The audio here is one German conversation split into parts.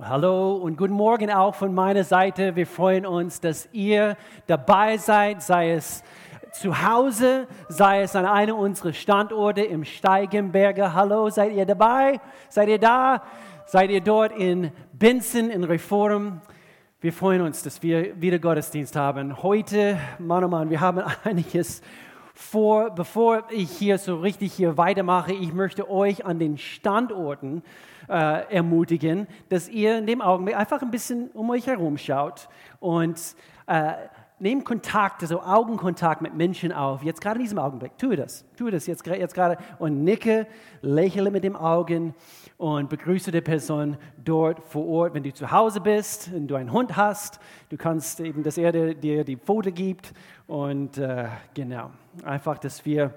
Hallo und guten Morgen auch von meiner Seite. Wir freuen uns, dass ihr dabei seid, sei es zu Hause, sei es an einem unserer Standorte im Steigenberger. Hallo, seid ihr dabei? Seid ihr da? Seid ihr dort in Binzen, in Reform? Wir freuen uns, dass wir wieder Gottesdienst haben. Heute, Mann, oh Mann, wir haben einiges vor. Bevor ich hier so richtig hier weitermache, ich möchte euch an den Standorten äh, ermutigen, dass ihr in dem Augenblick einfach ein bisschen um euch herum schaut und äh, nehmt Kontakt, also Augenkontakt mit Menschen auf. Jetzt gerade in diesem Augenblick, tue das, tue das jetzt, jetzt gerade und nicke, lächle mit den Augen und begrüße die Person dort vor Ort. Wenn du zu Hause bist, wenn du einen Hund hast, du kannst eben, dass er dir die Foto gibt und äh, genau, einfach, dass wir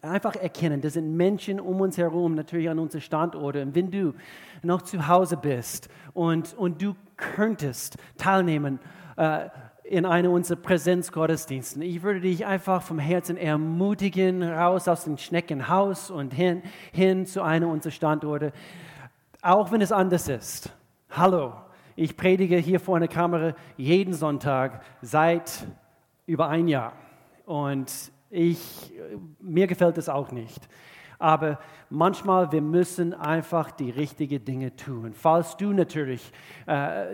einfach erkennen, das sind Menschen um uns herum, natürlich an unseren Standorten. Und wenn du noch zu Hause bist und, und du könntest teilnehmen äh, in einem unserer Präsenzgottesdiensten, ich würde dich einfach vom Herzen ermutigen, raus aus dem Schneckenhaus und hin, hin zu einem unserer Standorte, auch wenn es anders ist. Hallo, ich predige hier vor einer Kamera jeden Sonntag seit über ein Jahr. Und ich, mir gefällt es auch nicht. Aber manchmal, wir müssen einfach die richtigen Dinge tun. Falls du natürlich äh,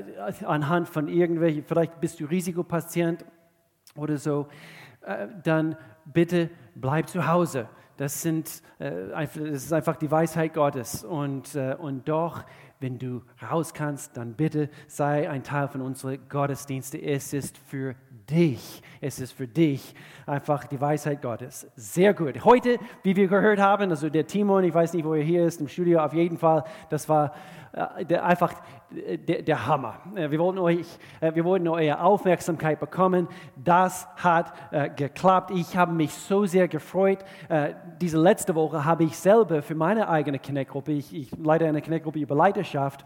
anhand von irgendwelchen, vielleicht bist du Risikopatient oder so, äh, dann bitte bleib zu Hause. Das, sind, äh, das ist einfach die Weisheit Gottes. Und, äh, und doch, wenn du raus kannst, dann bitte sei ein Teil von unseren Gottesdiensten. Es ist für dich. Es ist für dich einfach die Weisheit Gottes. Sehr gut. Heute, wie wir gehört haben, also der Timon, ich weiß nicht, wo er hier ist, im Studio, auf jeden Fall, das war äh, einfach der, der, Hammer. Äh, wir wollten, euch, äh, wir wollten eure Aufmerksamkeit bekommen. Das hat äh, geklappt. Ich habe mich so sehr gefreut. Äh, diese letzte Woche habe ich selber für meine eigene Connect-Gruppe, ich, ich leite eine Connect-Gruppe über Leiterschaft,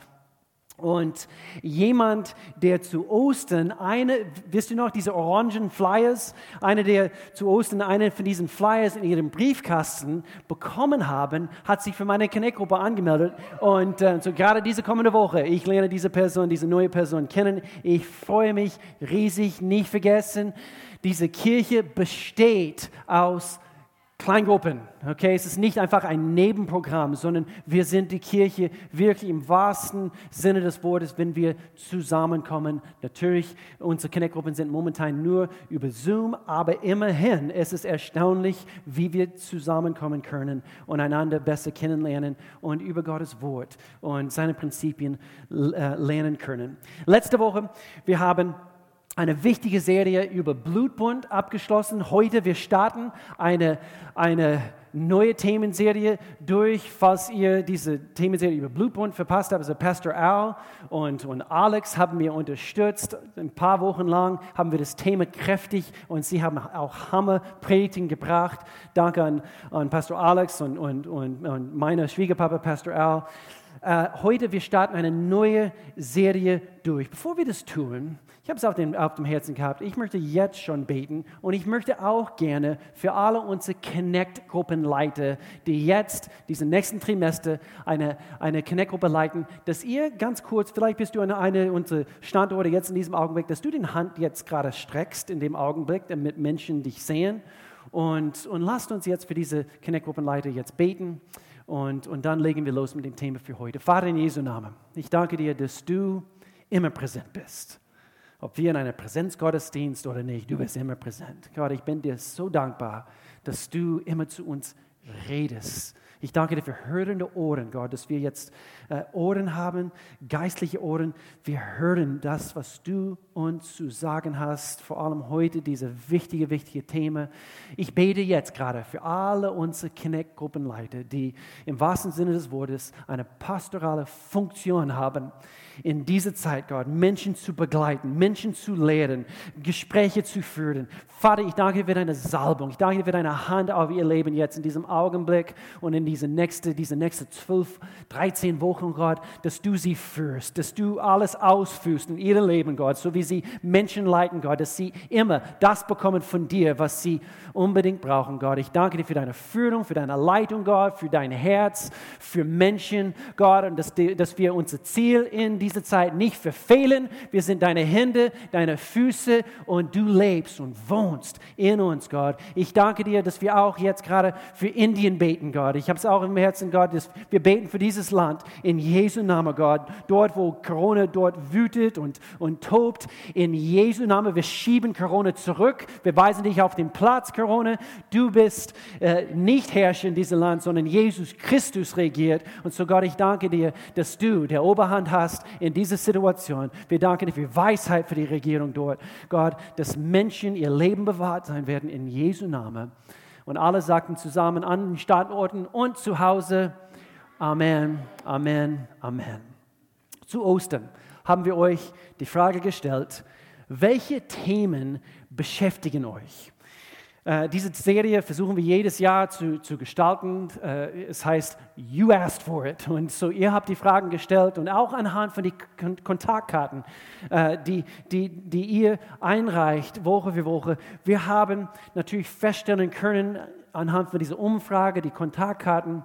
und jemand, der zu Ostern eine, wisst ihr noch, diese orangen Flyers, einer, der zu Ostern eine von diesen Flyers in ihrem Briefkasten bekommen haben, hat sich für meine Connect-Gruppe angemeldet. Und äh, so gerade diese kommende Woche, ich lerne diese Person, diese neue Person kennen. Ich freue mich riesig, nicht vergessen, diese Kirche besteht aus Kleingruppen, okay? Es ist nicht einfach ein Nebenprogramm, sondern wir sind die Kirche wirklich im wahrsten Sinne des Wortes, wenn wir zusammenkommen. Natürlich, unsere Connect-Gruppen sind momentan nur über Zoom, aber immerhin ist es erstaunlich, wie wir zusammenkommen können und einander besser kennenlernen und über Gottes Wort und seine Prinzipien äh, lernen können. Letzte Woche, wir haben eine wichtige Serie über Blutbund abgeschlossen. Heute wir starten eine, eine neue Themenserie durch, falls ihr diese Themenserie über Blutbund verpasst habt. Also Pastor Al und, und Alex haben mir unterstützt. Ein paar Wochen lang haben wir das Thema kräftig und sie haben auch Hammer-Predigten gebracht. Danke an, an Pastor Alex und, und, und, und meiner Schwiegerpapa Pastor Al. Uh, heute wir starten eine neue Serie durch. Bevor wir das tun, ich habe es auf dem, auf dem Herzen gehabt. Ich möchte jetzt schon beten und ich möchte auch gerne für alle unsere Connect-Gruppenleiter, die jetzt diesen nächsten Trimester eine, eine Connect-Gruppe leiten, dass ihr ganz kurz, vielleicht bist du an einer unserer Standorte jetzt in diesem Augenblick, dass du den Hand jetzt gerade streckst in dem Augenblick, damit Menschen dich sehen. Und, und lasst uns jetzt für diese Connect-Gruppenleiter jetzt beten. Und, und dann legen wir los mit dem Thema für heute. Vater in Jesu Namen, ich danke dir, dass du immer präsent bist ob wir in einer Präsenzgottesdienst oder nicht, du bist immer präsent. Gott, ich bin dir so dankbar, dass du immer zu uns redest. Ich danke dir für hörende Ohren, Gott, dass wir jetzt äh, Ohren haben, geistliche Ohren. Wir hören das, was du uns zu sagen hast, vor allem heute diese wichtige, wichtige Thema. Ich bete jetzt gerade für alle unsere Connect-Gruppenleiter, die im wahrsten Sinne des Wortes eine pastorale Funktion haben in dieser Zeit, Gott, Menschen zu begleiten, Menschen zu lehren, Gespräche zu führen. Vater, ich danke dir für deine Salbung. Ich danke dir für deine Hand auf ihr Leben jetzt in diesem Augenblick und in diese nächste, diese nächste zwölf, dreizehn Wochen, Gott, dass du sie führst, dass du alles ausführst in ihrem Leben, Gott, so wie sie Menschen leiten, Gott, dass sie immer das bekommen von dir, was sie unbedingt brauchen, Gott. Ich danke dir für deine Führung, für deine Leitung, Gott, für dein Herz, für Menschen, Gott, und dass, dass wir unser Ziel in dieser Zeit nicht verfehlen. Wir sind deine Hände, deine Füße und du lebst und wohnst in uns, Gott. Ich danke dir, dass wir auch jetzt gerade für Indien beten, Gott. Ich habe es auch im Herzen, Gott, dass wir beten für dieses Land in Jesu Namen, Gott. Dort, wo Corona dort wütet und, und tobt, in Jesu Namen. Wir schieben Corona zurück. Wir weisen dich auf den Platz, Corona. Du bist äh, nicht Herrscher in diesem Land, sondern Jesus Christus regiert. Und so, Gott, ich danke dir, dass du der Oberhand hast in dieser Situation. Wir danken dir für Weisheit für die Regierung dort. Gott, dass Menschen ihr Leben bewahrt sein werden in Jesu Namen. Und alle sagten zusammen an den Standorten und zu Hause, Amen, Amen, Amen. Zu Ostern haben wir euch die Frage gestellt, welche Themen beschäftigen euch? Äh, diese Serie versuchen wir jedes Jahr zu, zu gestalten. Äh, es heißt You asked for it. Und so ihr habt die Fragen gestellt und auch anhand von den Kontaktkarten, äh, die, die, die ihr einreicht, Woche für Woche. Wir haben natürlich feststellen können, anhand von dieser Umfrage, die Kontaktkarten,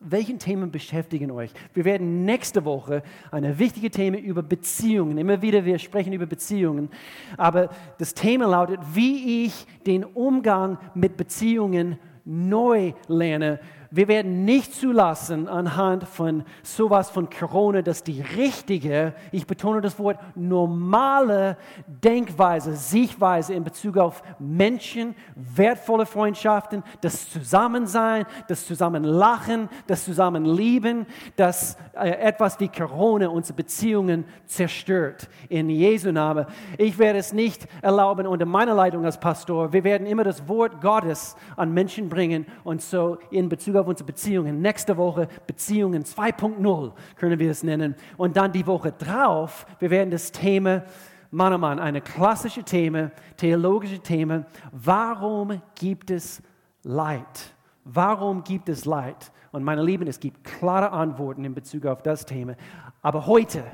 welchen Themen beschäftigen euch? Wir werden nächste Woche eine wichtige Thema über Beziehungen. Immer wieder, wir sprechen über Beziehungen. Aber das Thema lautet, wie ich den Umgang mit Beziehungen neu lerne wir werden nicht zulassen anhand von sowas von Corona, dass die richtige, ich betone das Wort, normale Denkweise, Sichtweise in Bezug auf Menschen, wertvolle Freundschaften, das Zusammensein, das Zusammenlachen, das Zusammenlieben, dass äh, etwas wie Corona unsere Beziehungen zerstört. In Jesu Namen. Ich werde es nicht erlauben unter meiner Leitung als Pastor. Wir werden immer das Wort Gottes an Menschen bringen und so in Bezug auf unsere Beziehungen. Nächste Woche Beziehungen 2.0 können wir es nennen. Und dann die Woche drauf, wir werden das Thema, Mann, oh Mann, eine klassische Thema, theologische Thema. Warum gibt es Leid? Warum gibt es Leid? Und meine Lieben, es gibt klare Antworten in Bezug auf das Thema. Aber heute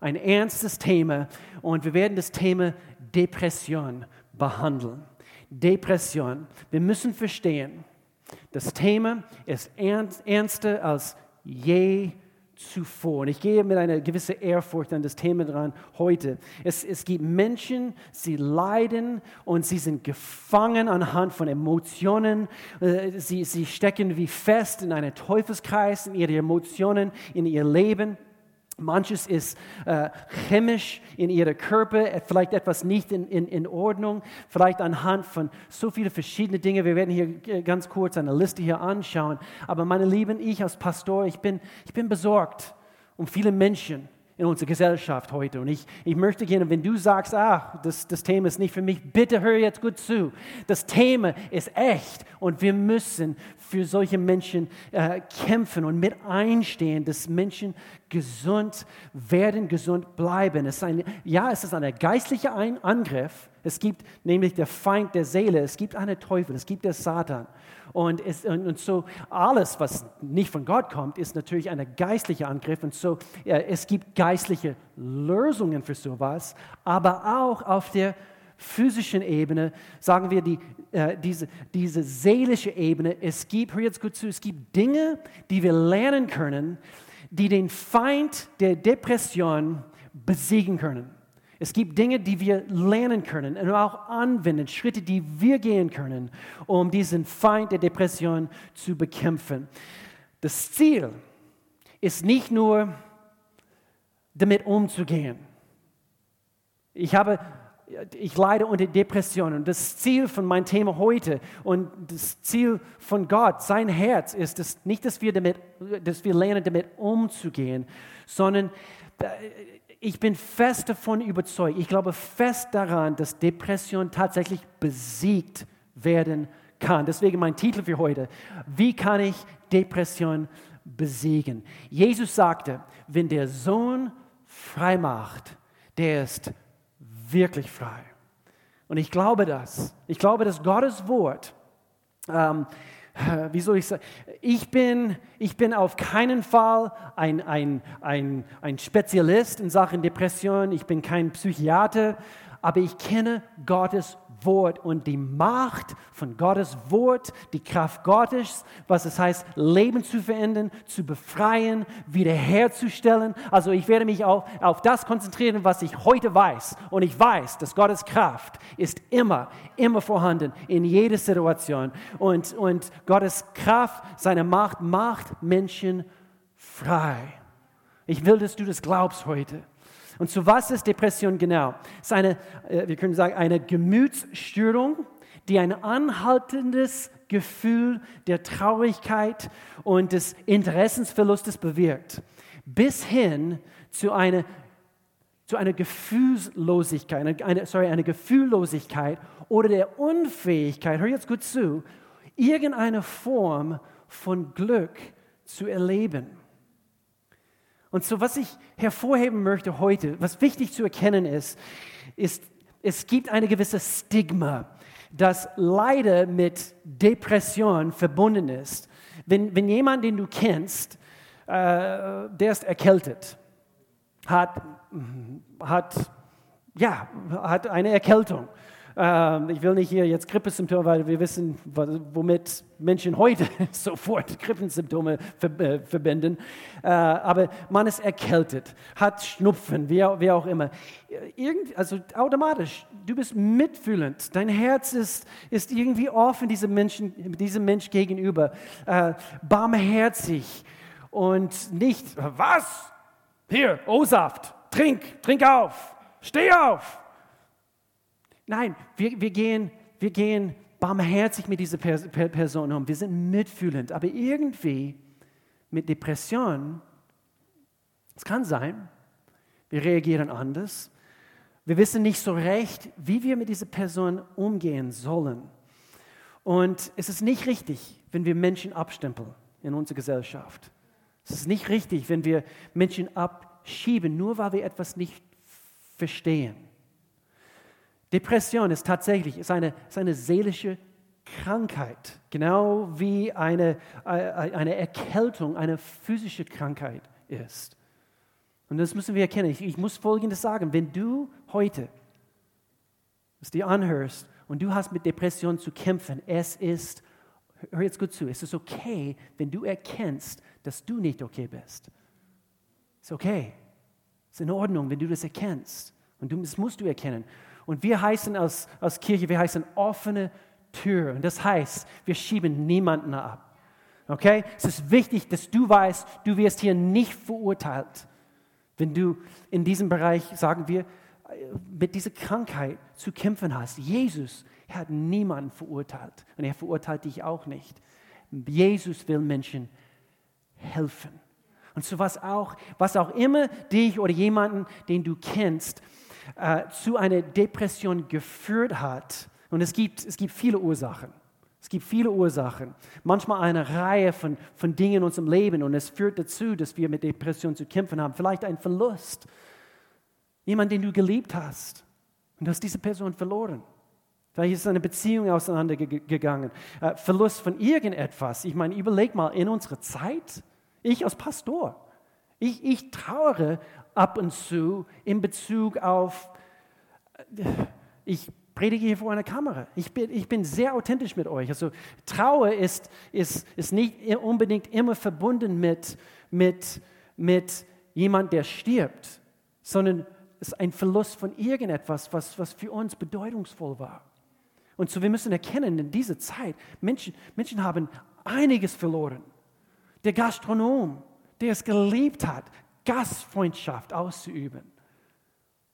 ein ernstes Thema und wir werden das Thema Depression behandeln. Depression. Wir müssen verstehen, das Thema ist ernster als je zuvor. Und ich gehe mit einer gewissen Ehrfurcht an das Thema dran heute. Es, es gibt Menschen, sie leiden und sie sind gefangen anhand von Emotionen. Äh, sie, sie stecken wie fest in einen Teufelskreis, in ihre Emotionen, in ihr Leben. Manches ist äh, chemisch in ihrem Körper, äh, vielleicht etwas nicht in, in, in Ordnung, vielleicht anhand von so vielen verschiedenen Dingen. Wir werden hier äh, ganz kurz eine Liste hier anschauen. Aber meine Lieben, ich als Pastor, ich bin, ich bin besorgt um viele Menschen in unserer Gesellschaft heute. Und ich, ich möchte gerne, wenn du sagst, ah, das, das Thema ist nicht für mich, bitte hör jetzt gut zu. Das Thema ist echt und wir müssen für solche Menschen äh, kämpfen und mit einstehen, dass Menschen gesund werden, gesund bleiben. Es ein, ja, es ist ein geistlicher Angriff. Es gibt nämlich der Feind der Seele, es gibt einen Teufel, es gibt der Satan. Und, es, und, und, so alles, was nicht von Gott kommt, ist natürlich ein geistlicher Angriff. Und so äh, es gibt geistliche Lösungen für sowas, aber auch auf der physischen Ebene, sagen wir die, äh, diese, diese seelische Ebene, es gibt, hör jetzt gut zu, es gibt Dinge, die wir lernen können, die den Feind der Depression besiegen können. Es gibt Dinge, die wir lernen können und auch anwenden, Schritte, die wir gehen können, um diesen Feind der Depression zu bekämpfen. Das Ziel ist nicht nur, damit umzugehen. Ich habe ich leide unter Depressionen. Das Ziel von meinem Thema heute und das Ziel von Gott, sein Herz ist es nicht, dass wir, damit, dass wir lernen, damit umzugehen, sondern äh, ich bin fest davon überzeugt, ich glaube fest daran, dass Depression tatsächlich besiegt werden kann. Deswegen mein Titel für heute, wie kann ich Depression besiegen? Jesus sagte, wenn der Sohn frei macht, der ist wirklich frei. Und ich glaube das. Ich glaube, dass Gottes Wort ähm, wie soll ich sagen, ich bin, ich bin auf keinen Fall ein, ein, ein, ein Spezialist in Sachen Depression, ich bin kein Psychiater, aber ich kenne Gottes Wort und die Macht von Gottes Wort, die Kraft Gottes, was es heißt, Leben zu verändern, zu befreien, wiederherzustellen. Also ich werde mich auch auf das konzentrieren, was ich heute weiß. Und ich weiß, dass Gottes Kraft ist immer, immer vorhanden in jeder Situation. Und, und Gottes Kraft, seine Macht macht Menschen frei. Ich will, dass du das glaubst heute. Und zu was ist Depression genau? Es ist eine, äh, wir können sagen, eine Gemütsstörung, die ein anhaltendes Gefühl der Traurigkeit und des Interessensverlustes bewirkt, bis hin zu einer, zu einer Gefühlslosigkeit, eine, eine, sorry, eine Gefühllosigkeit oder der Unfähigkeit, hör jetzt gut zu, irgendeine Form von Glück zu erleben. Und so, was ich hervorheben möchte heute, was wichtig zu erkennen ist, ist, es gibt eine gewisse Stigma, das leider mit Depression verbunden ist. Wenn, wenn jemand, den du kennst, äh, der ist erkältet, hat, hat, ja, hat eine Erkältung ähm, ich will nicht hier jetzt Grippesymptome, weil wir wissen, womit Menschen heute sofort Grippensymptome äh, verbinden. Äh, aber man ist erkältet, hat Schnupfen, wie, wie auch immer. Irgend, also automatisch, du bist mitfühlend. Dein Herz ist, ist irgendwie offen diesem, Menschen, diesem Mensch gegenüber. Äh, barmherzig und nicht, was? Hier, O-Saft, trink, trink auf, steh auf. Nein, wir, wir, gehen, wir gehen barmherzig mit dieser Person um. Wir sind mitfühlend. Aber irgendwie mit Depression, es kann sein, wir reagieren anders. Wir wissen nicht so recht, wie wir mit dieser Person umgehen sollen. Und es ist nicht richtig, wenn wir Menschen abstempeln in unserer Gesellschaft. Es ist nicht richtig, wenn wir Menschen abschieben, nur weil wir etwas nicht verstehen. Depression ist tatsächlich ist eine, ist eine seelische Krankheit, genau wie eine, äh, eine Erkältung eine physische Krankheit ist. Und das müssen wir erkennen. Ich, ich muss Folgendes sagen. Wenn du heute es dir anhörst und du hast mit Depression zu kämpfen, es ist, hör jetzt gut zu, es ist okay, wenn du erkennst, dass du nicht okay bist. Es ist okay. Es ist in Ordnung, wenn du das erkennst. Und du, das musst du erkennen. Und wir heißen als, als Kirche, wir heißen offene Tür. Und das heißt, wir schieben niemanden ab. Okay? Es ist wichtig, dass du weißt, du wirst hier nicht verurteilt. Wenn du in diesem Bereich, sagen wir, mit dieser Krankheit zu kämpfen hast. Jesus hat niemanden verurteilt und er verurteilt dich auch nicht. Jesus will Menschen helfen. Und so was auch, was auch immer dich oder jemanden, den du kennst, äh, zu einer Depression geführt hat. Und es gibt, es gibt viele Ursachen. Es gibt viele Ursachen. Manchmal eine Reihe von, von Dingen in unserem Leben und es führt dazu, dass wir mit Depression zu kämpfen haben. Vielleicht ein Verlust. Jemand, den du geliebt hast und du hast diese Person verloren. Vielleicht ist eine Beziehung auseinandergegangen. Äh, Verlust von irgendetwas. Ich meine, überleg mal in unserer Zeit, ich als Pastor, ich, ich trauere ab und zu in Bezug auf, äh, ich predige hier vor einer Kamera. Ich bin, ich bin sehr authentisch mit euch. Also Trauer ist, ist, ist nicht unbedingt immer verbunden mit, mit, mit jemand, der stirbt, sondern es ist ein Verlust von irgendetwas, was, was für uns bedeutungsvoll war. Und so wir müssen erkennen, in dieser Zeit, Menschen, Menschen haben einiges verloren. Der Gastronom, der es geliebt hat, Gastfreundschaft auszuüben.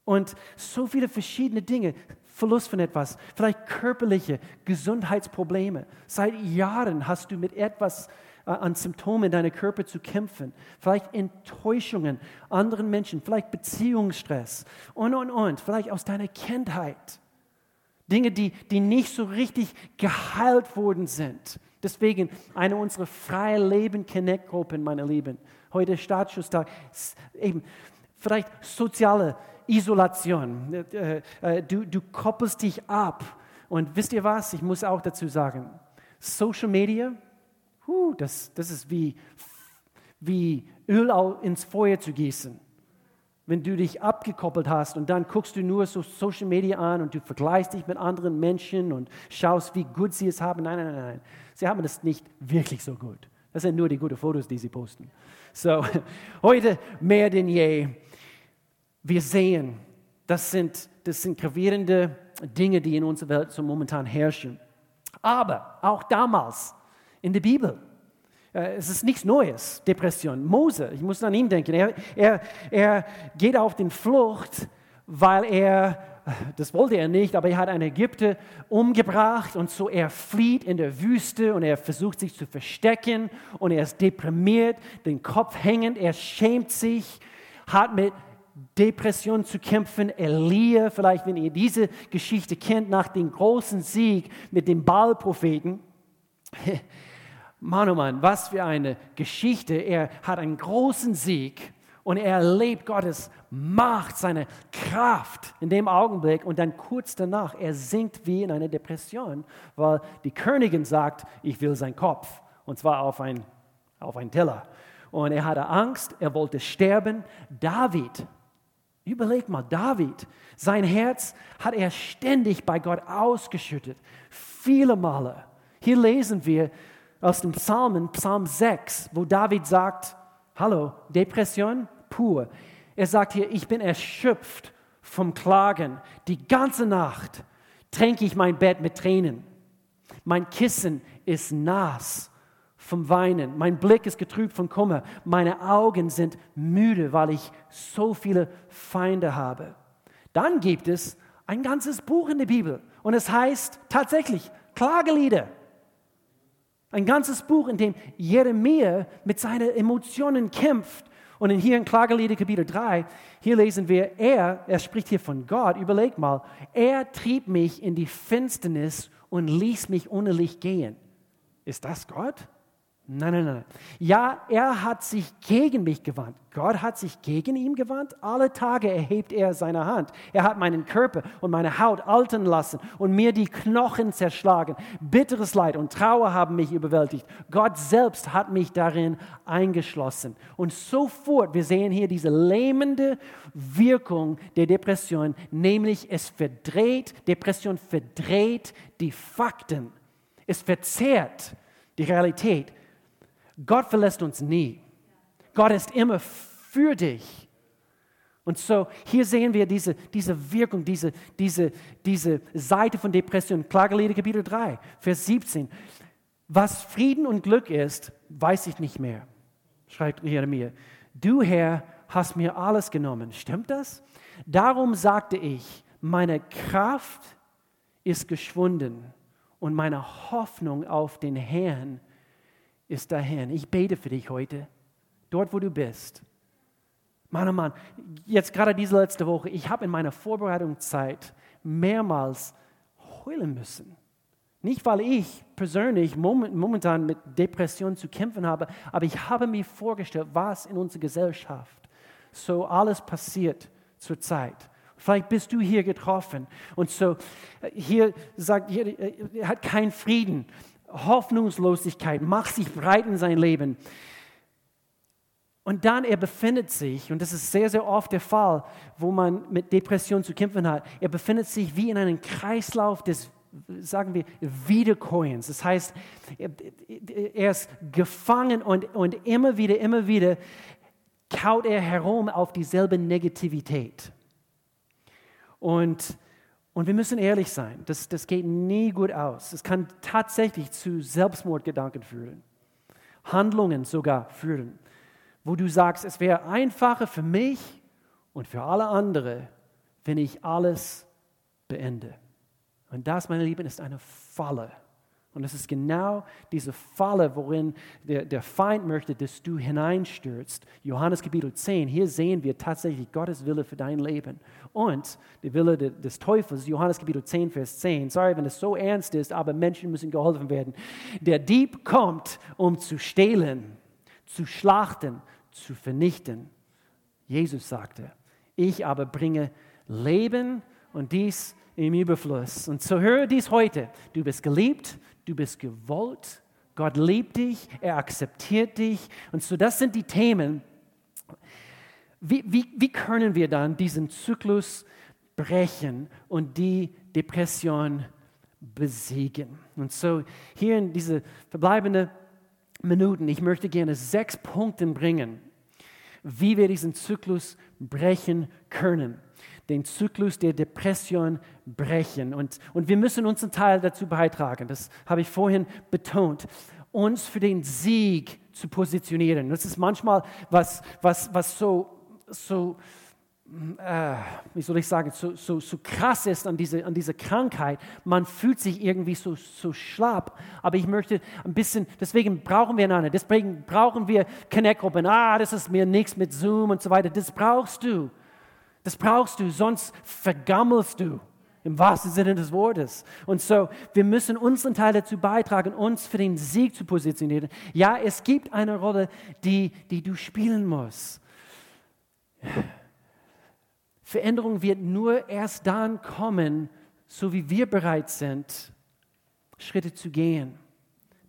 Und so viele verschiedene Dinge, Verlust von etwas, vielleicht körperliche Gesundheitsprobleme. Seit Jahren hast du mit etwas äh, an Symptomen deiner Körper zu kämpfen. Vielleicht Enttäuschungen anderen Menschen, vielleicht Beziehungsstress und, und, und. Vielleicht aus deiner Kindheit. Dinge, die, die nicht so richtig geheilt worden sind. Deswegen eine unserer freie Leben Connect Gruppen, meine Lieben. Heute Startschusstag. Eben, vielleicht soziale Isolation. Äh, äh, du, du koppelst dich ab. Und wisst ihr was? Ich muss auch dazu sagen, Social Media Huh, das, das ist wie, wie Öl ins Feuer zu gießen. Wenn du dich abgekoppelt hast und dann guckst du nur so Social Media an und du vergleichst dich mit anderen Menschen und schaust, wie gut sie es haben. Nein, nein, nein, nein. Sie haben es nicht wirklich so gut. Das sind nur die guten Fotos, die sie posten. So, heute mehr denn je. Wir sehen, das sind, das sind gravierende Dinge, die in unserer Welt so momentan herrschen. Aber auch damals in der Bibel, es ist nichts Neues, Depression. Mose, ich muss an ihn denken, er, er, er geht auf den Flucht, weil er, das wollte er nicht, aber er hat einen Ägypter umgebracht und so er flieht in der Wüste und er versucht sich zu verstecken und er ist deprimiert, den Kopf hängend, er schämt sich, hat mit Depression zu kämpfen. Elia, vielleicht wenn ihr diese Geschichte kennt, nach dem großen Sieg mit dem Baal-Propheten. Mann, oh Mann, was für eine Geschichte. Er hat einen großen Sieg und er erlebt Gottes Macht, seine Kraft in dem Augenblick und dann kurz danach, er sinkt wie in einer Depression, weil die Königin sagt, ich will seinen Kopf und zwar auf ein, auf einen Teller. Und er hatte Angst, er wollte sterben. David, Überleg mal, David, sein Herz hat er ständig bei Gott ausgeschüttet, viele Male. Hier lesen wir aus dem Psalmen, Psalm 6, wo David sagt, hallo, Depression pur. Er sagt hier, ich bin erschöpft vom Klagen. Die ganze Nacht tränke ich mein Bett mit Tränen. Mein Kissen ist nass vom Weinen. Mein Blick ist getrübt von Kummer. Meine Augen sind müde, weil ich so viele Feinde habe. Dann gibt es ein ganzes Buch in der Bibel und es heißt tatsächlich Klagelieder. Ein ganzes Buch, in dem Jeremia mit seinen Emotionen kämpft. Und hier in Klagelieder Kapitel 3, hier lesen wir, er, er spricht hier von Gott, überleg mal, er trieb mich in die Finsternis und ließ mich ohne Licht gehen. Ist das Gott? Nein, nein, nein. Ja, er hat sich gegen mich gewandt. Gott hat sich gegen ihn gewandt. Alle Tage erhebt er seine Hand. Er hat meinen Körper und meine Haut altern lassen und mir die Knochen zerschlagen. Bitteres Leid und Trauer haben mich überwältigt. Gott selbst hat mich darin eingeschlossen. Und sofort, wir sehen hier diese lähmende Wirkung der Depression, nämlich es verdreht, Depression verdreht die Fakten. Es verzerrt die Realität Gott verlässt uns nie. Gott ist immer für dich. Und so, hier sehen wir diese, diese Wirkung, diese, diese, diese Seite von Depression. Klagelieder Kapitel 3, Vers 17. Was Frieden und Glück ist, weiß ich nicht mehr, schreibt Jeremia. Du, Herr, hast mir alles genommen. Stimmt das? Darum sagte ich, meine Kraft ist geschwunden und meine Hoffnung auf den Herrn ist dahin. Ich bete für dich heute, dort wo du bist. Mann, oh Mann, jetzt gerade diese letzte Woche, ich habe in meiner Vorbereitungszeit mehrmals heulen müssen. Nicht, weil ich persönlich momentan mit Depressionen zu kämpfen habe, aber ich habe mir vorgestellt, was in unserer Gesellschaft so alles passiert zurzeit. Vielleicht bist du hier getroffen und so hier sagt, hier, er hat keinen Frieden. Hoffnungslosigkeit macht sich breit in sein Leben. Und dann er befindet sich, und das ist sehr, sehr oft der Fall, wo man mit Depression zu kämpfen hat, er befindet sich wie in einem Kreislauf des, sagen wir, Wiederkäuens. Das heißt, er ist gefangen und, und immer wieder, immer wieder kaut er herum auf dieselbe Negativität. Und und wir müssen ehrlich sein, das, das geht nie gut aus. Es kann tatsächlich zu Selbstmordgedanken führen, Handlungen sogar führen, wo du sagst, es wäre einfacher für mich und für alle anderen, wenn ich alles beende. Und das, meine Lieben, ist eine Falle. Und es ist genau diese Falle, worin der, der Feind möchte, dass du hineinstürzt. Johannes Kapitel 10, hier sehen wir tatsächlich Gottes Wille für dein Leben. Und der Wille des Teufels, Johannes Kapitel 10, Vers 10. Sorry, wenn es so ernst ist, aber Menschen müssen geholfen werden. Der Dieb kommt, um zu stehlen, zu schlachten, zu vernichten. Jesus sagte, ich aber bringe Leben und dies im Überfluss. Und so höre dies heute. Du bist geliebt, du bist gewollt Gott liebt dich, er akzeptiert dich. Und so, das sind die Themen. Wie, wie, wie können wir dann diesen Zyklus brechen und die Depression besiegen? Und so, hier in diese verbleibenden Minuten, ich möchte gerne sechs Punkte bringen, wie wir diesen Zyklus brechen können den Zyklus der Depression brechen. Und, und wir müssen unseren Teil dazu beitragen, das habe ich vorhin betont, uns für den Sieg zu positionieren. Das ist manchmal was, was, was so, so äh, wie soll ich sagen, so, so, so krass ist an dieser an diese Krankheit. Man fühlt sich irgendwie so, so schlapp. Aber ich möchte ein bisschen, deswegen brauchen wir einander, deswegen brauchen wir Connect-Gruppen. Ah, das ist mir nichts mit Zoom und so weiter. Das brauchst du. Das brauchst du, sonst vergammelst du im wahrsten Sinne des Wortes. Und so, wir müssen unseren Teil dazu beitragen, uns für den Sieg zu positionieren. Ja, es gibt eine Rolle, die, die du spielen musst. Veränderung wird nur erst dann kommen, so wie wir bereit sind, Schritte zu gehen.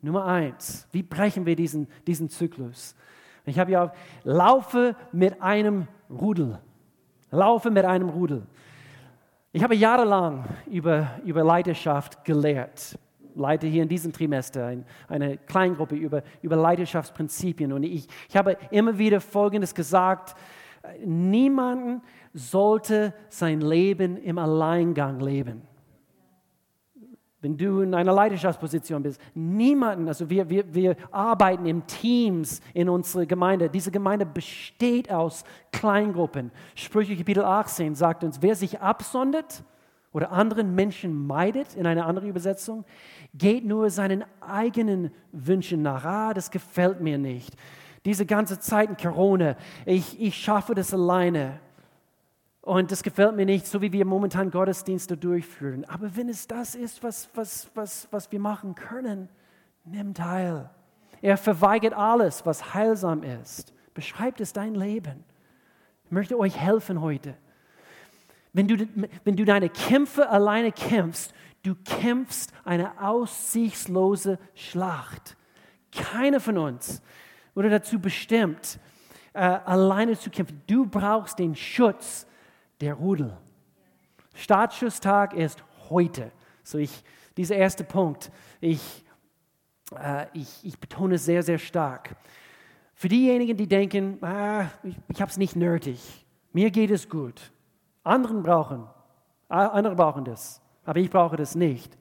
Nummer eins, wie brechen wir diesen, diesen Zyklus? Ich habe ja, laufe mit einem Rudel. Laufe mit einem Rudel. Ich habe jahrelang über, über Leidenschaft gelehrt. Leite hier in diesem Trimester eine Kleingruppe über, über Leidenschaftsprinzipien. Und ich, ich habe immer wieder Folgendes gesagt. Niemanden sollte sein Leben im Alleingang leben wenn du in einer Leidenschaftsposition bist. Niemanden, also wir, wir, wir arbeiten in Teams in unserer Gemeinde. Diese Gemeinde besteht aus Kleingruppen. Sprüche Kapitel 18 sagt uns, wer sich absondert oder anderen Menschen meidet, in einer anderen Übersetzung, geht nur seinen eigenen Wünschen nach. Ah, das gefällt mir nicht. Diese ganze Zeit in Corona, ich, ich schaffe das alleine. Und das gefällt mir nicht, so wie wir momentan Gottesdienste durchführen. Aber wenn es das ist, was, was, was, was wir machen können, nimm teil. Er verweigert alles, was heilsam ist. Beschreibt es dein Leben. Ich möchte euch helfen heute. Wenn du, wenn du deine Kämpfe alleine kämpfst, du kämpfst eine aussichtslose Schlacht. Keiner von uns wurde dazu bestimmt, äh, alleine zu kämpfen. Du brauchst den Schutz der Rudel. Startschusstag ist heute. So ich, dieser erste Punkt, ich, äh, ich, ich betone es sehr, sehr stark. Für diejenigen, die denken, ah, ich, ich habe es nicht nötig, mir geht es gut, anderen brauchen, andere brauchen das, aber ich brauche das nicht.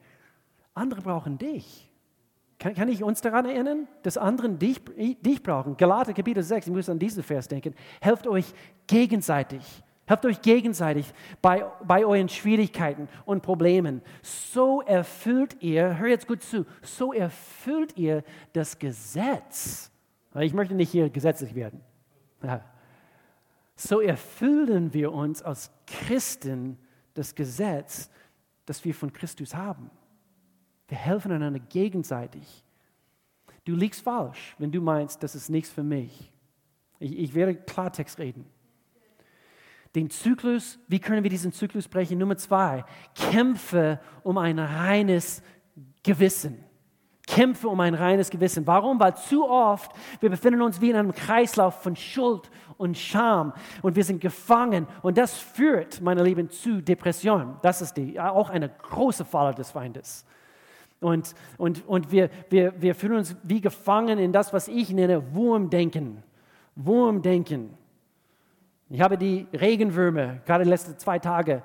Andere brauchen dich. Kann, kann ich uns daran erinnern, dass anderen dich, dich brauchen? Galater Kapitel 6, ich muss an diesen Vers denken. Helft euch gegenseitig. Helft euch gegenseitig bei, bei euren Schwierigkeiten und Problemen. So erfüllt ihr, hör jetzt gut zu, so erfüllt ihr das Gesetz. Ich möchte nicht hier gesetzlich werden. So erfüllen wir uns als Christen das Gesetz, das wir von Christus haben. Wir helfen einander gegenseitig. Du liegst falsch, wenn du meinst, das ist nichts für mich. Ich, ich werde Klartext reden den Zyklus, wie können wir diesen Zyklus brechen? Nummer zwei, kämpfe um ein reines Gewissen. Kämpfe um ein reines Gewissen. Warum? Weil zu oft, wir befinden uns wie in einem Kreislauf von Schuld und Scham und wir sind gefangen und das führt, meine Lieben, zu Depression. Das ist die, auch eine große Falle des Feindes. Und, und, und wir, wir, wir fühlen uns wie gefangen in das, was ich nenne Wurmdenken. Wurmdenken. Ich habe die Regenwürmer gerade die letzten zwei Tage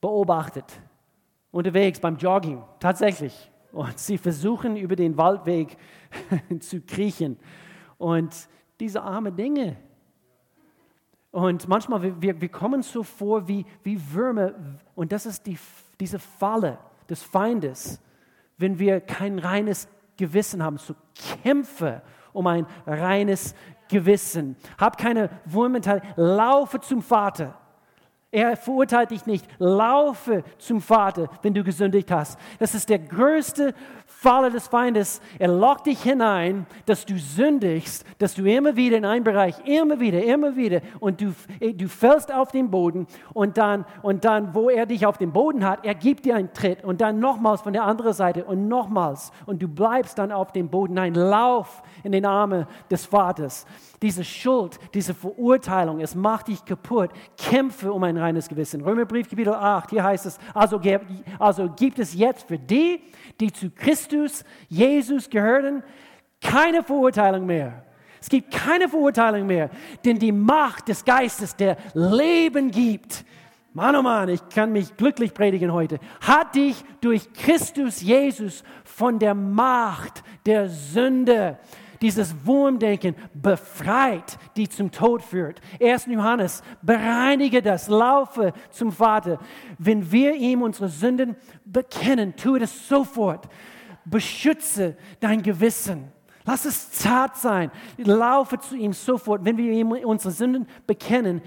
beobachtet, unterwegs beim Jogging, tatsächlich. Und sie versuchen über den Waldweg zu kriechen. Und diese armen Dinge. Und manchmal, wir, wir kommen so vor wie, wie Würmer. Und das ist die, diese Falle des Feindes, wenn wir kein reines Gewissen haben. So kämpfe um ein reines Gewissen. Hab keine Wurmenteile. Laufe zum Vater. Er verurteilt dich nicht. Laufe zum Vater, wenn du gesündigt hast. Das ist der größte Falle des Feindes, er lockt dich hinein, dass du sündigst, dass du immer wieder in einen Bereich, immer wieder, immer wieder und du, du fällst auf den Boden und dann, und dann, wo er dich auf den Boden hat, er gibt dir einen Tritt und dann nochmals von der anderen Seite und nochmals und du bleibst dann auf dem Boden. Nein, lauf in den Arme des Vaters. Diese Schuld, diese Verurteilung, es macht dich kaputt. Kämpfe um ein reines Gewissen. Römerbrief, Kapitel 8, hier heißt es, also, also gibt es jetzt für die, die zu Christus, Jesus gehören, keine Verurteilung mehr. Es gibt keine Verurteilung mehr, denn die Macht des Geistes, der Leben gibt, Mann, oh Mann, ich kann mich glücklich predigen heute, hat dich durch Christus Jesus von der Macht der Sünde, dieses Wurmdenken befreit, die zum Tod führt. 1. Johannes, bereinige das, laufe zum Vater. Wenn wir ihm unsere Sünden bekennen, tue das sofort. Beschütze dein Gewissen. Lass es zart sein. Laufe zu ihm sofort. Wenn wir ihm unsere Sünden bekennen,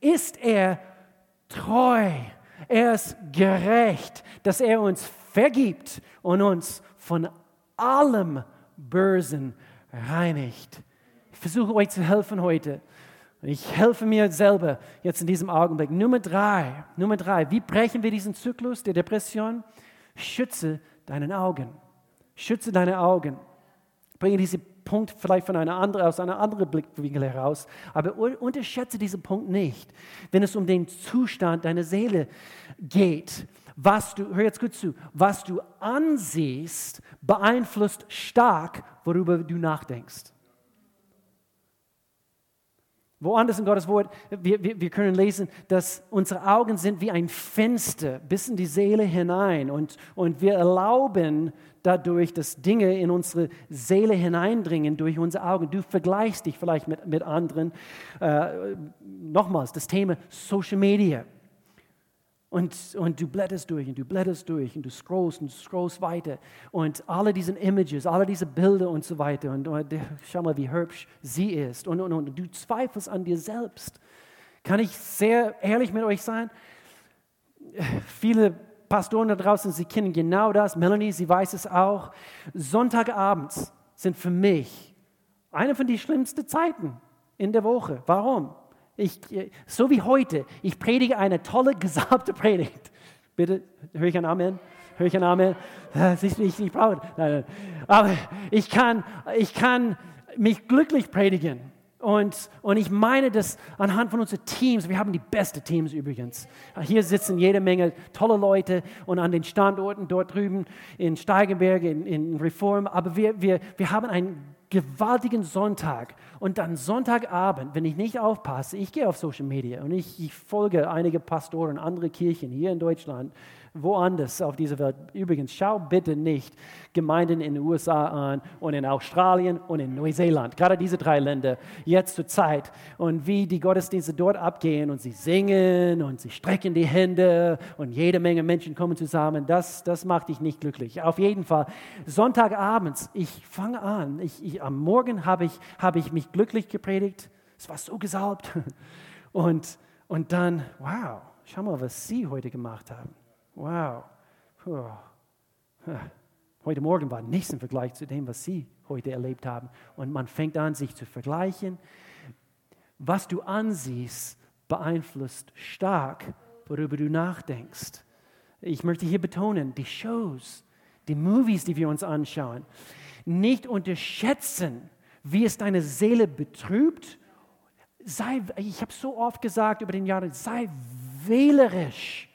ist er treu. Er ist gerecht, dass er uns vergibt und uns von allem Bösen reinigt. Ich versuche euch zu helfen heute. Ich helfe mir selber jetzt in diesem Augenblick. Nummer drei, Nummer drei, wie brechen wir diesen Zyklus der Depression? Schütze deinen Augen. Schütze deine Augen. Bringe diesen Punkt vielleicht von einer anderen, aus einer anderen Blickwinkel heraus, aber unterschätze diesen Punkt nicht, wenn es um den Zustand deiner Seele geht. Was du, hör jetzt gut zu, was du ansiehst, beeinflusst stark, worüber du nachdenkst. Woanders in Gottes Wort, wir, wir, wir, können lesen, dass unsere Augen sind wie ein Fenster bis in die Seele hinein und, und wir erlauben dadurch, dass Dinge in unsere Seele hineindringen durch unsere Augen. Du vergleichst dich vielleicht mit, mit anderen. Äh, nochmals, das Thema Social Media. Und, und du blätterst durch und du blätterst durch und du scrollst und du scrollst weiter. Und alle diese Images, alle diese Bilder und so weiter. Und, und schau mal, wie hübsch sie ist. Und, und, und du zweifelst an dir selbst. Kann ich sehr ehrlich mit euch sein? Viele Pastoren da draußen, sie kennen genau das. Melanie, sie weiß es auch. Sonntagabends sind für mich eine von den schlimmsten Zeiten in der Woche. Warum? Ich, so wie heute, ich predige eine tolle, gesalbte Predigt. Bitte, höre ich ein Amen? Höre ich ein Amen? Das ist nicht, nicht brauche. Aber ich kann, ich kann mich glücklich predigen. Und, und ich meine das anhand von unseren Teams. Wir haben die besten Teams übrigens. Hier sitzen jede Menge tolle Leute und an den Standorten dort drüben in Steigenberg, in, in Reform. Aber wir, wir, wir haben ein gewaltigen Sonntag und dann Sonntagabend, wenn ich nicht aufpasse, ich gehe auf Social Media und ich, ich folge einige Pastoren, andere Kirchen hier in Deutschland woanders auf dieser Welt. Übrigens, schau bitte nicht Gemeinden in den USA an und in Australien und in Neuseeland, gerade diese drei Länder jetzt zur Zeit und wie die Gottesdienste dort abgehen und sie singen und sie strecken die Hände und jede Menge Menschen kommen zusammen. Das, das macht dich nicht glücklich. Auf jeden Fall, Sonntagabends, ich fange an, ich, ich, am Morgen habe ich, hab ich mich glücklich gepredigt, es war so gesalbt und, und dann, wow, schau mal, was Sie heute gemacht haben. Wow. Heute Morgen war nichts im Vergleich zu dem, was Sie heute erlebt haben. Und man fängt an, sich zu vergleichen. Was du ansiehst, beeinflusst stark, worüber du nachdenkst. Ich möchte hier betonen, die Shows, die Movies, die wir uns anschauen, nicht unterschätzen, wie es deine Seele betrübt. Sei, ich habe so oft gesagt über den Jahren, sei wählerisch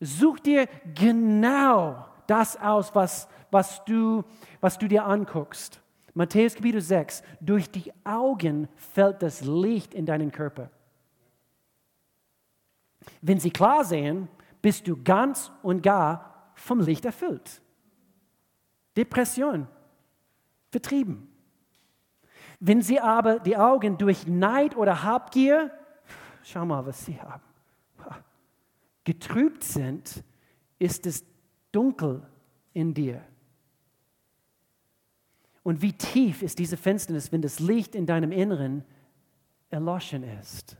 Such dir genau das aus, was, was, du, was du dir anguckst. Matthäus Kapitel 6, durch die Augen fällt das Licht in deinen Körper. Wenn sie klar sehen, bist du ganz und gar vom Licht erfüllt. Depression, vertrieben. Wenn sie aber die Augen durch Neid oder Habgier, schau mal, was sie haben getrübt sind, ist es dunkel in dir. Und wie tief ist diese Finsternis, wenn das Licht in deinem Inneren erloschen ist?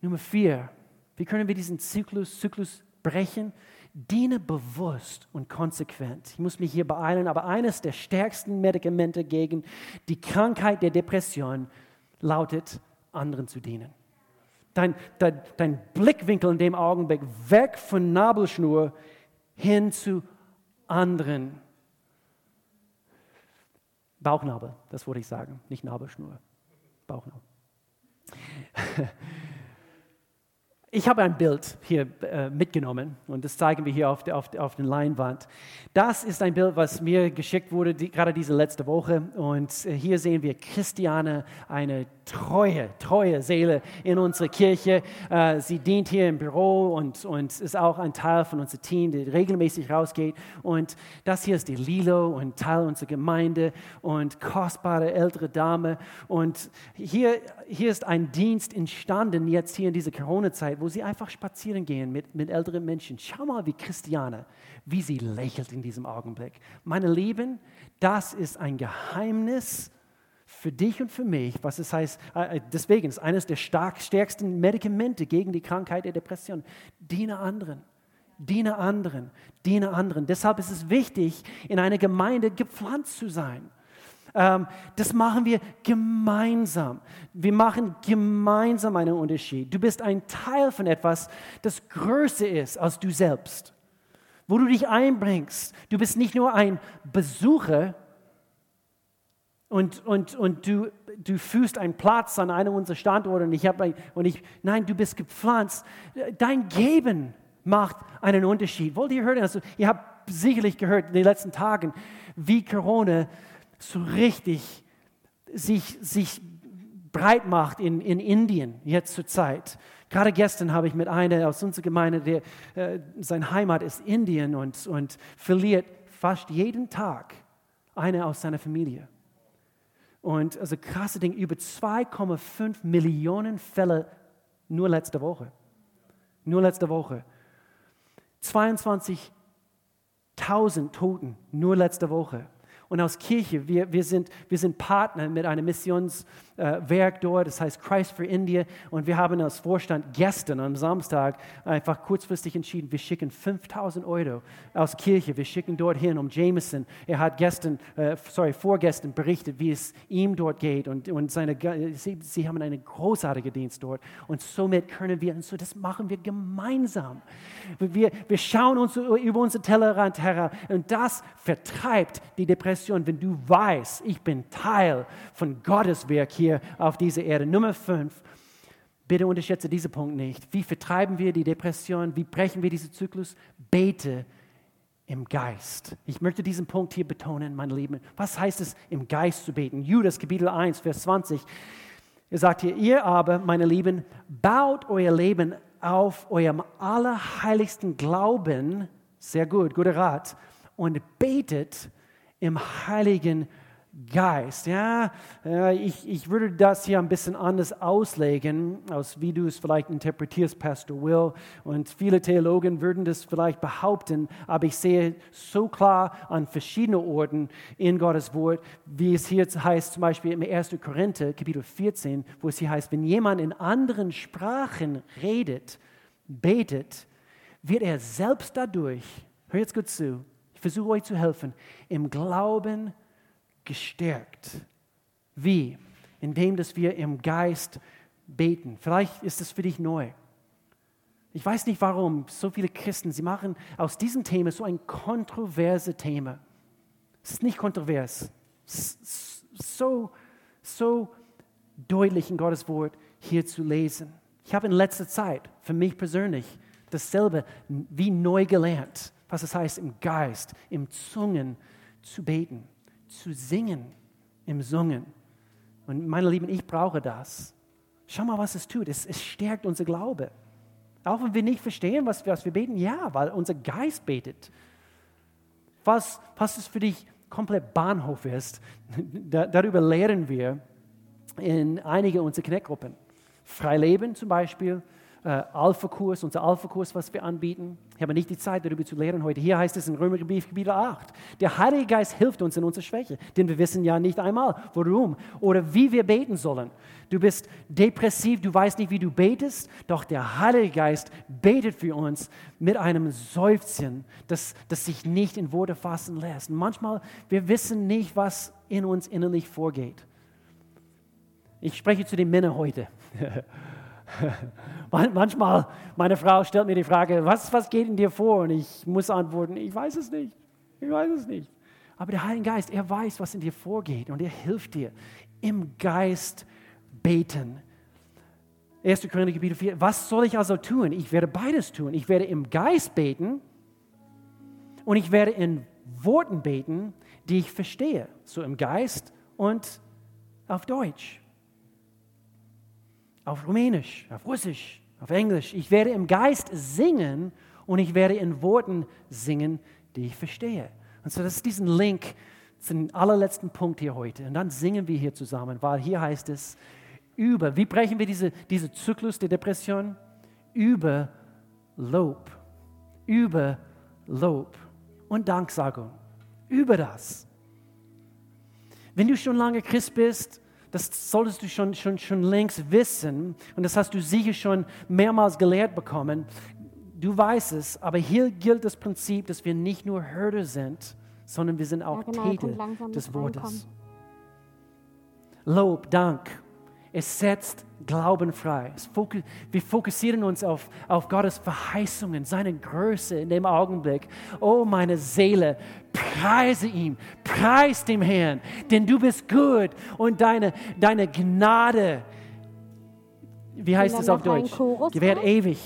Nummer vier, wie können wir diesen Zyklus, Zyklus brechen? Diene bewusst und konsequent. Ich muss mich hier beeilen, aber eines der stärksten Medikamente gegen die Krankheit der Depression lautet, anderen zu dienen. Dein, dein, dein Blickwinkel in dem Augenblick weg von Nabelschnur hin zu anderen. Bauchnabel, das wollte ich sagen, nicht Nabelschnur. Bauchnabel. Ich habe ein Bild hier äh, mitgenommen und das zeigen wir hier auf, der, auf, auf der Leinwand. Das ist ein Bild, was mir geschickt wurde, die, gerade diese letzte Woche. Und äh, hier sehen wir Christiane, eine treue, treue Seele in unserer Kirche. Äh, sie dient hier im Büro und, und ist auch ein Teil von unserem Team, der regelmäßig rausgeht. Und das hier ist die Lilo und Teil unserer Gemeinde und kostbare ältere Dame. Und hier, hier ist ein Dienst entstanden jetzt hier in dieser Corona-Zeit, wo sie einfach spazieren gehen mit, mit älteren Menschen. Schau mal, wie Christiane, wie sie lächelt in diesem Augenblick. Meine Lieben, das ist ein Geheimnis für dich und für mich, was es heißt, äh, äh, deswegen ist eines der stark, stärksten Medikamente gegen die Krankheit der Depression, diene anderen. Diene anderen, diene anderen. Deshalb ist es wichtig, in einer Gemeinde gepflanzt zu sein. Ähm, das machen wir gemeinsam. Wir machen gemeinsam einen Unterschied. Du bist ein Teil von etwas, das größer ist als du selbst. Wo du dich einbringst. Du bist nicht nur ein Besucher, und, und, und du, du fühlst einen Platz an einem unserer Standorte und ich habe und ich nein, du bist gepflanzt. Dein Geben macht einen Unterschied. Wollt ihr hören? Also, ihr habt sicherlich gehört in den letzten Tagen, wie Corona so richtig sich, sich breit macht in, in Indien jetzt zur Zeit. Gerade gestern habe ich mit einer aus unserer Gemeinde, der äh, sein Heimat ist Indien und, und verliert fast jeden Tag eine aus seiner Familie. Und also krasse Ding, über 2,5 Millionen Fälle nur letzte Woche. Nur letzte Woche. 22.000 Toten nur letzte Woche und aus Kirche. Wir, wir, sind, wir sind Partner mit einem Missionswerk äh, dort, das heißt Christ for India. Und wir haben als Vorstand gestern am Samstag einfach kurzfristig entschieden, wir schicken 5000 Euro aus Kirche. Wir schicken dorthin um Jameson. Er hat gestern, äh, sorry, vorgestern berichtet, wie es ihm dort geht. Und, und seine, sie, sie haben einen großartigen Dienst dort. Und somit können wir, und so das machen wir gemeinsam. Wir, wir schauen uns über unsere Tellerrand heran und das vertreibt die Depression, wenn du weißt, ich bin Teil von Gottes Werk hier auf dieser Erde. Nummer fünf, bitte unterschätze diesen Punkt nicht. Wie vertreiben wir die Depression? Wie brechen wir diesen Zyklus? Bete im Geist. Ich möchte diesen Punkt hier betonen, meine Lieben. Was heißt es, im Geist zu beten? Judas, Kapitel 1, Vers 20. Er sagt hier, ihr aber, meine Lieben, baut euer Leben auf eurem allerheiligsten Glauben, sehr gut, guter Rat, und betet im Heiligen Geist. Ja, ich, ich würde das hier ein bisschen anders auslegen, aus wie du es vielleicht interpretierst, Pastor Will. Und viele Theologen würden das vielleicht behaupten, aber ich sehe so klar an verschiedenen Orten in Gottes Wort, wie es hier heißt, zum Beispiel im 1. Korinther, Kapitel 14, wo es hier heißt, wenn jemand in anderen Sprachen redet, betet, wird er selbst dadurch, hör jetzt gut zu, ich versuche euch zu helfen, im Glauben gestärkt. Wie? Indem, dass wir im Geist beten. Vielleicht ist es für dich neu. Ich weiß nicht warum so viele Christen, sie machen aus diesem Thema so ein kontroverses Thema. Es ist nicht kontrovers. So, so deutlich in Gottes Wort hier zu lesen. Ich habe in letzter Zeit für mich persönlich dasselbe wie neu gelernt was es heißt, im Geist, im Zungen zu beten, zu singen im Sungen. Und meine Lieben, ich brauche das. Schau mal, was es tut. Es, es stärkt unser Glaube. Auch wenn wir nicht verstehen, was, was wir beten, ja, weil unser Geist betet. Was, was es für dich komplett Bahnhof ist, da, darüber lehren wir in einigen unserer Kneckgruppen. Freileben zum Beispiel, äh, Alpha-Kurs, unser Alpha-Kurs, was wir anbieten. Ich habe nicht die Zeit, darüber zu lehren heute. Hier heißt es in Römerbrief Kapitel 8. Der Heilige Geist hilft uns in unserer Schwäche, denn wir wissen ja nicht einmal, warum oder wie wir beten sollen. Du bist depressiv, du weißt nicht, wie du betest, doch der Heilige Geist betet für uns mit einem Seufzen, das, das sich nicht in Worte fassen lässt. Manchmal, wir wissen nicht, was in uns innerlich vorgeht. Ich spreche zu den Männern heute. Manchmal, meine Frau stellt mir die Frage, was, was geht in dir vor? Und ich muss antworten, ich weiß es nicht. Ich weiß es nicht. Aber der Heilige Geist, er weiß, was in dir vorgeht und er hilft dir im Geist beten. 1. Korinther Kapitel 4, was soll ich also tun? Ich werde beides tun. Ich werde im Geist beten und ich werde in Worten beten, die ich verstehe. So im Geist und auf Deutsch auf Rumänisch, auf Russisch, auf Englisch. Ich werde im Geist singen und ich werde in Worten singen, die ich verstehe. Und so, das ist diesen Link zum allerletzten Punkt hier heute. Und dann singen wir hier zusammen, weil hier heißt es, über, wie brechen wir diese, diese Zyklus der Depression? Über Lob. Über Lob und Danksagung. Über das. Wenn du schon lange Christ bist, das solltest du schon, schon, schon längst wissen und das hast du sicher schon mehrmals gelehrt bekommen. Du weißt es, aber hier gilt das Prinzip, dass wir nicht nur Hörder sind, sondern wir sind auch ja, genau, Täter des Wortes. Lob, Dank, es setzt Glauben frei. Wir fokussieren uns auf, auf Gottes Verheißungen, seine Größe in dem Augenblick. Oh, meine Seele, preise ihm, preis dem Herrn, denn du bist gut und deine, deine Gnade, wie heißt es auf Deutsch? Gewährt ewig.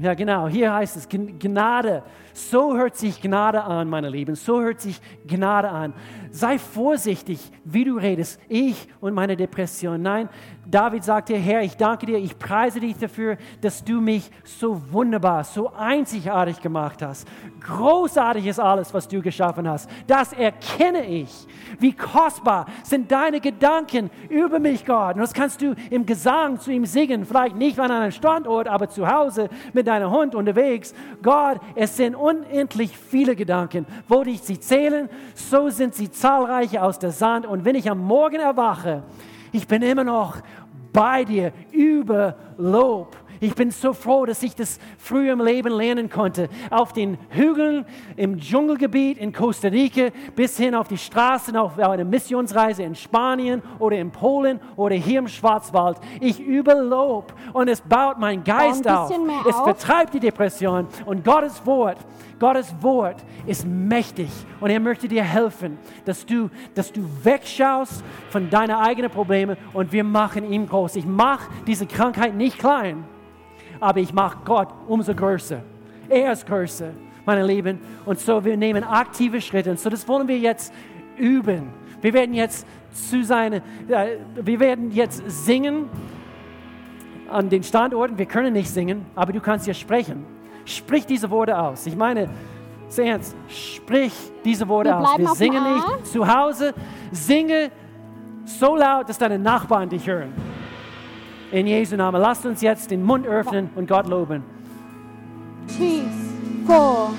Ja, genau. Hier heißt es Gnade. So hört sich Gnade an, meine Lieben. So hört sich Gnade an. Sei vorsichtig, wie du redest. Ich und meine Depression. Nein, David sagte, Herr, ich danke dir, ich preise dich dafür, dass du mich so wunderbar, so einzigartig gemacht hast. Großartig ist alles, was du geschaffen hast. Das erkenne ich. Wie kostbar sind deine Gedanken über mich, Gott. Und das kannst du im Gesang zu ihm singen. Vielleicht nicht an einem Standort, aber zu Hause mit deinem Hund unterwegs. Gott, es sind unendlich viele Gedanken. Wo dich sie zählen, so sind sie zahlreich aus der Sand. Und wenn ich am Morgen erwache, ich bin immer noch bei dir über Lob. Ich bin so froh, dass ich das früher im Leben lernen konnte. Auf den Hügeln, im Dschungelgebiet in Costa Rica, bis hin auf die Straßen, auf einer Missionsreise in Spanien oder in Polen oder hier im Schwarzwald. Ich übe Lob und es baut meinen Geist auf. Es vertreibt die Depression und Gottes Wort Gottes Wort ist mächtig und er möchte dir helfen, dass du, dass du wegschaust von deinen eigenen Problemen und wir machen ihn groß. Ich mache diese Krankheit nicht klein, aber ich mache Gott umso größer. Er ist größer, meine Lieben. Und so, wir nehmen aktive Schritte. Und so, das wollen wir jetzt üben. Wir werden jetzt zu seine, äh, wir werden jetzt singen an den Standorten. Wir können nicht singen, aber du kannst ja sprechen. Sprich diese Worte aus. Ich meine, sehr ernst, sprich diese Worte Wir aus. Wir singen nicht zu Hause. Singe so laut, dass deine Nachbarn dich hören. In Jesu Namen. Lasst uns jetzt den Mund öffnen und Gott loben. Cheese, four.